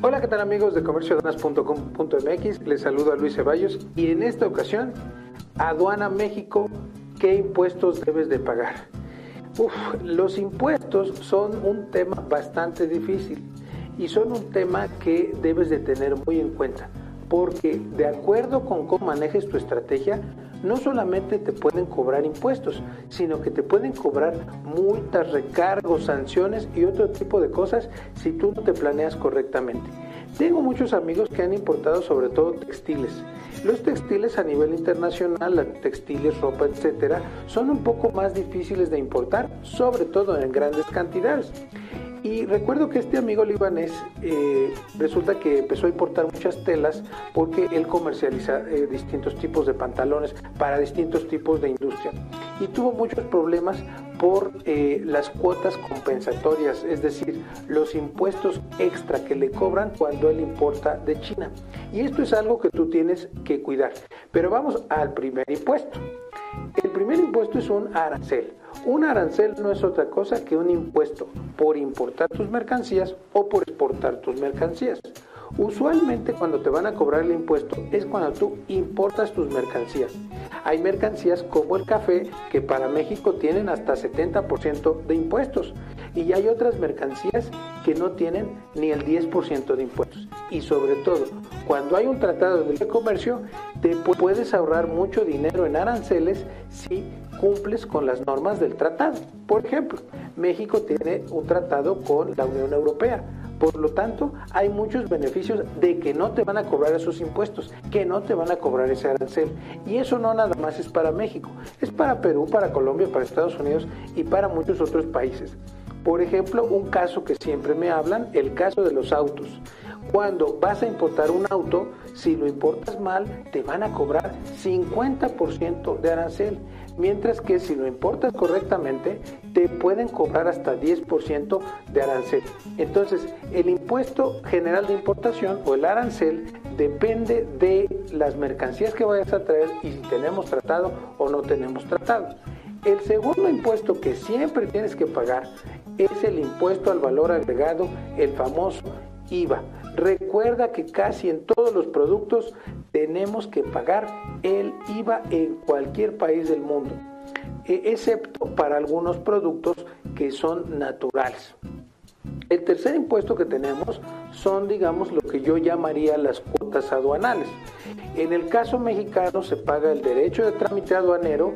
Hola, ¿qué tal amigos de comercioaduanas.com.mx? Les saludo a Luis Ceballos y en esta ocasión, Aduana México, ¿qué impuestos debes de pagar? Los impuestos son un tema bastante difícil y son un tema que debes de tener muy en cuenta porque de acuerdo con cómo manejes tu estrategia, no solamente te pueden cobrar impuestos, sino que te pueden cobrar multas, recargos, sanciones y otro tipo de cosas si tú no te planeas correctamente. Tengo muchos amigos que han importado sobre todo textiles. Los textiles a nivel internacional, textiles, ropa, etcétera, son un poco más difíciles de importar, sobre todo en grandes cantidades. Y recuerdo que este amigo libanés eh, resulta que empezó a importar muchas telas porque él comercializa eh, distintos tipos de pantalones para distintos tipos de industria. Y tuvo muchos problemas por eh, las cuotas compensatorias, es decir, los impuestos extra que le cobran cuando él importa de China. Y esto es algo que tú tienes que cuidar. Pero vamos al primer impuesto. El primer impuesto es un arancel. Un arancel no es otra cosa que un impuesto por importar tus mercancías o por exportar tus mercancías. Usualmente cuando te van a cobrar el impuesto es cuando tú importas tus mercancías. Hay mercancías como el café que para México tienen hasta 70% de impuestos y hay otras mercancías que no tienen ni el 10% de impuestos. Y sobre todo, cuando hay un tratado de comercio, te puedes ahorrar mucho dinero en aranceles si cumples con las normas del tratado. Por ejemplo, México tiene un tratado con la Unión Europea. Por lo tanto, hay muchos beneficios de que no te van a cobrar esos impuestos, que no te van a cobrar ese arancel. Y eso no nada más es para México, es para Perú, para Colombia, para Estados Unidos y para muchos otros países. Por ejemplo, un caso que siempre me hablan, el caso de los autos. Cuando vas a importar un auto, si lo importas mal, te van a cobrar 50% de arancel mientras que si lo importas correctamente, te pueden cobrar hasta 10% de arancel. Entonces, el impuesto general de importación o el arancel depende de las mercancías que vayas a traer y si tenemos tratado o no tenemos tratado. El segundo impuesto que siempre tienes que pagar es el impuesto al valor agregado, el famoso IVA. Recuerda que casi en todos los productos tenemos que pagar el IVA en cualquier país del mundo, e, excepto para algunos productos que son naturales. El tercer impuesto que tenemos son, digamos, lo que yo llamaría las cuotas aduanales. En el caso mexicano se paga el derecho de trámite aduanero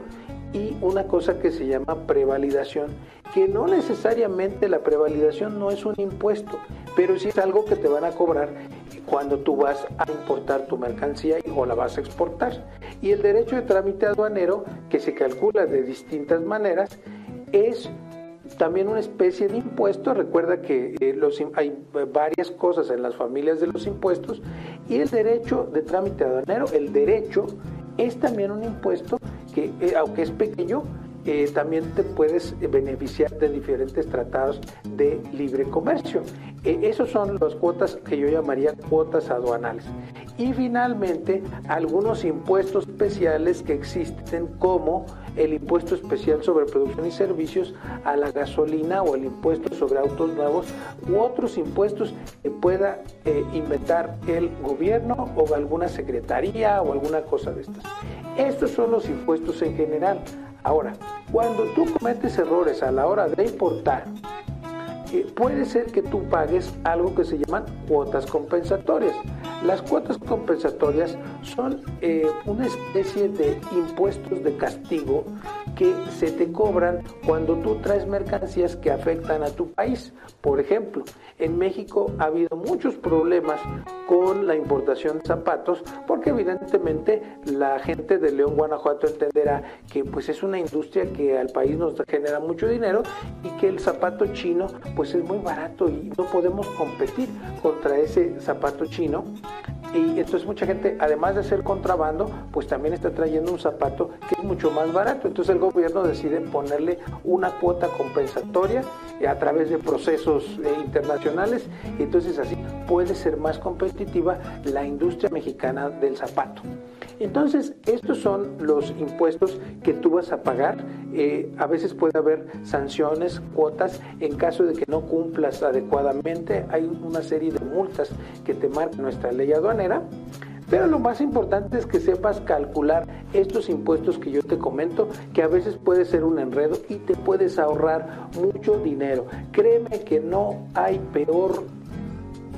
y una cosa que se llama prevalidación, que no necesariamente la prevalidación no es un impuesto, pero sí es algo que te van a cobrar cuando tú vas a importar tu mercancía o la vas a exportar. Y el derecho de trámite aduanero, que se calcula de distintas maneras, es también una especie de impuesto. Recuerda que eh, los, hay varias cosas en las familias de los impuestos y el derecho de trámite aduanero, el derecho es también un impuesto que, eh, aunque es pequeño, eh, también te puedes beneficiar de diferentes tratados de libre comercio. Eh, esos son las cuotas que yo llamaría cuotas aduanales. Y finalmente, algunos impuestos especiales que existen como el impuesto especial sobre producción y servicios a la gasolina o el impuesto sobre autos nuevos u otros impuestos que pueda inventar el gobierno o alguna secretaría o alguna cosa de estas. Estos son los impuestos en general. Ahora, cuando tú cometes errores a la hora de importar, eh, puede ser que tú pagues algo que se llaman cuotas compensatorias. Las cuotas compensatorias son eh, una especie de impuestos de castigo que se te cobran cuando tú traes mercancías que afectan a tu país. Por ejemplo, en México ha habido muchos problemas con la importación de zapatos porque evidentemente la gente de León, Guanajuato entenderá que pues es una industria que al país nos genera mucho dinero y que el zapato chino pues es muy barato y no podemos competir contra ese zapato chino y entonces mucha gente, además de ser contrabando, pues también está trayendo un zapato que es mucho más barato. Entonces el gobierno decide ponerle una cuota compensatoria a través de procesos eh, internacionales. Y entonces así puede ser más competitiva la industria mexicana del zapato. Entonces, estos son los impuestos que tú vas a pagar. Eh, a veces puede haber sanciones, cuotas, en caso de que no cumplas adecuadamente. Hay una serie de multas que te marca nuestra ley aduanera. Pero lo más importante es que sepas calcular estos impuestos que yo te comento, que a veces puede ser un enredo y te puedes ahorrar mucho dinero. Créeme que no hay peor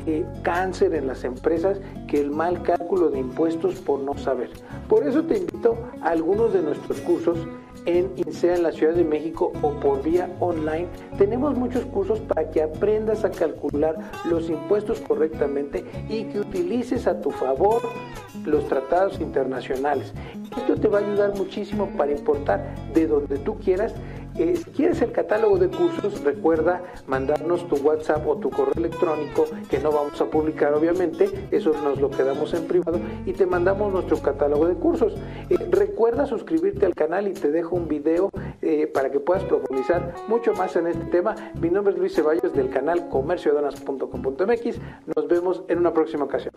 eh, cáncer en las empresas que el mal cálculo de impuestos por no saber. Por eso te invito a algunos de nuestros cursos en INSEA en la Ciudad de México o por vía online. Tenemos muchos cursos para que aprendas a calcular los impuestos correctamente y que utilices a tu favor los tratados internacionales. Esto te va a ayudar muchísimo para importar de donde tú quieras eh, si quieres el catálogo de cursos, recuerda mandarnos tu WhatsApp o tu correo electrónico, que no vamos a publicar obviamente, eso nos lo quedamos en privado, y te mandamos nuestro catálogo de cursos. Eh, recuerda suscribirte al canal y te dejo un video eh, para que puedas profundizar mucho más en este tema. Mi nombre es Luis Ceballos del canal comerciodonas.com.mx. Nos vemos en una próxima ocasión.